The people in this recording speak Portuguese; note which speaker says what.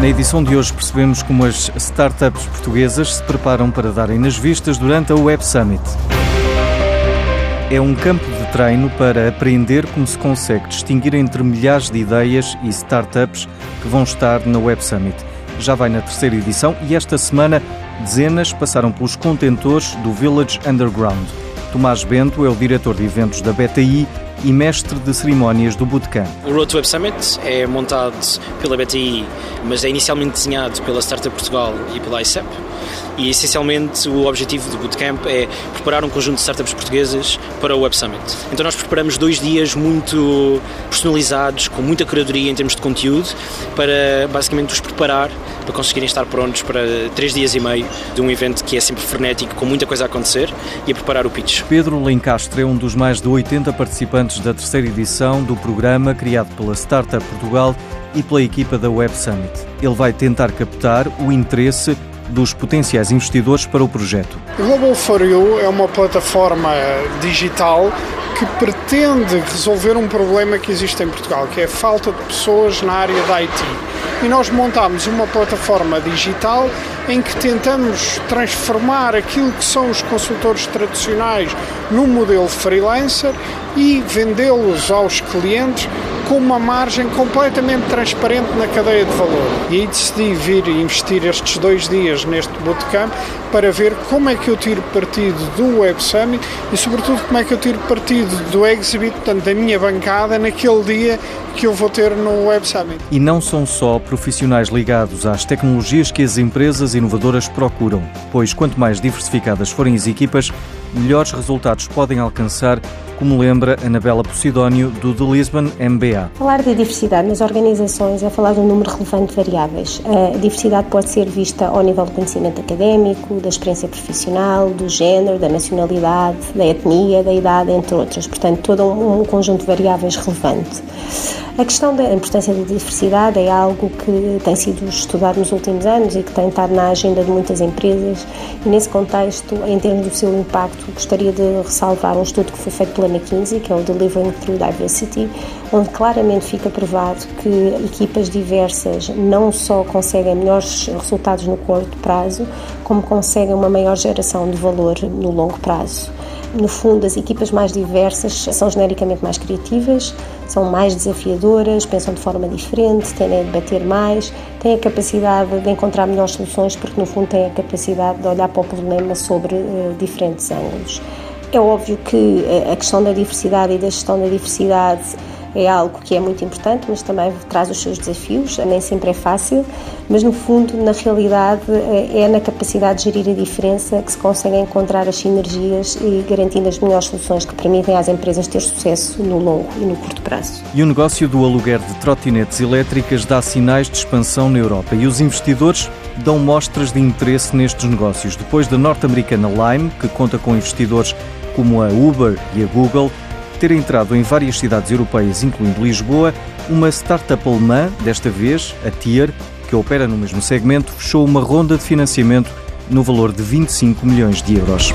Speaker 1: Na edição de hoje percebemos como as startups portuguesas se preparam para darem nas vistas durante a Web Summit. É um campo de treino para aprender como se consegue distinguir entre milhares de ideias e startups que vão estar na Web Summit. Já vai na terceira edição e esta semana dezenas passaram pelos contentores do Village Underground. Tomás Bento é o diretor de eventos da BTI e mestre de cerimónias do Bootcamp.
Speaker 2: O Road to Web Summit é montado pela BTI, mas é inicialmente desenhado pela Startup Portugal e pela ICEP. E essencialmente o objetivo do Bootcamp é preparar um conjunto de startups portuguesas para o Web Summit. Então nós preparamos dois dias muito personalizados, com muita curadoria em termos de conteúdo, para basicamente os preparar para conseguirem estar prontos para três dias e meio de um evento que é sempre frenético, com muita coisa a acontecer e a preparar o pitch.
Speaker 1: Pedro Lencastre é um dos mais de 80 participantes da terceira edição do programa criado pela Startup Portugal e pela equipa da Web Summit. Ele vai tentar captar o interesse dos potenciais investidores para o projeto.
Speaker 3: Global for You é uma plataforma digital que pretende resolver um problema que existe em Portugal, que é a falta de pessoas na área da IT. E nós montamos uma plataforma digital em que tentamos transformar aquilo que são os consultores tradicionais num modelo freelancer e vendê-los aos clientes com uma margem completamente transparente na cadeia de valor. E aí decidi vir investir estes dois dias neste bootcamp para ver como é que eu tiro partido do Web Summit e, sobretudo, como é que eu tiro partido do Exhibit, portanto, da minha bancada, naquele dia que eu vou ter no Web Summit.
Speaker 1: E não são só profissionais ligados às tecnologias que as empresas inovadoras procuram, pois quanto mais diversificadas forem as equipas, melhores resultados podem alcançar como lembra Anabela Posidónio, do The Lisbon MBA.
Speaker 4: Falar de diversidade nas organizações é falar de um número relevante de variáveis. A diversidade pode ser vista ao nível do conhecimento académico, da experiência profissional, do género, da nacionalidade, da etnia, da idade, entre outras. Portanto, todo um conjunto de variáveis relevante. A questão da importância da diversidade é algo que tem sido estudado nos últimos anos e que tem estado na agenda de muitas empresas e nesse contexto, em termos do seu impacto, gostaria de ressalvar um estudo que foi feito pela McKinsey, que é o Delivering Through Diversity, onde claramente fica provado que equipas diversas não só conseguem melhores resultados no curto prazo, como conseguem uma maior geração de valor no longo prazo. No fundo, as equipas mais diversas são genericamente mais criativas, são mais desafiadoras, pensam de forma diferente, tendem a debater mais, têm a capacidade de encontrar melhores soluções, porque no fundo têm a capacidade de olhar para o problema sobre uh, diferentes ângulos. É óbvio que eh, a questão da diversidade e da gestão da diversidade é algo que é muito importante, mas também traz os seus desafios, nem sempre é fácil, mas no fundo, na realidade, é na capacidade de gerir a diferença que se consegue encontrar as sinergias e garantindo as melhores soluções que permitem às empresas ter sucesso no longo e no curto prazo.
Speaker 1: E o negócio do aluguer de trotinetes elétricas dá sinais de expansão na Europa e os investidores dão mostras de interesse nestes negócios. Depois da norte-americana Lime, que conta com investidores como a Uber e a Google, ter entrado em várias cidades europeias, incluindo Lisboa, uma startup alemã, desta vez a Tier, que opera no mesmo segmento, fechou uma ronda de financiamento no valor de 25 milhões de euros.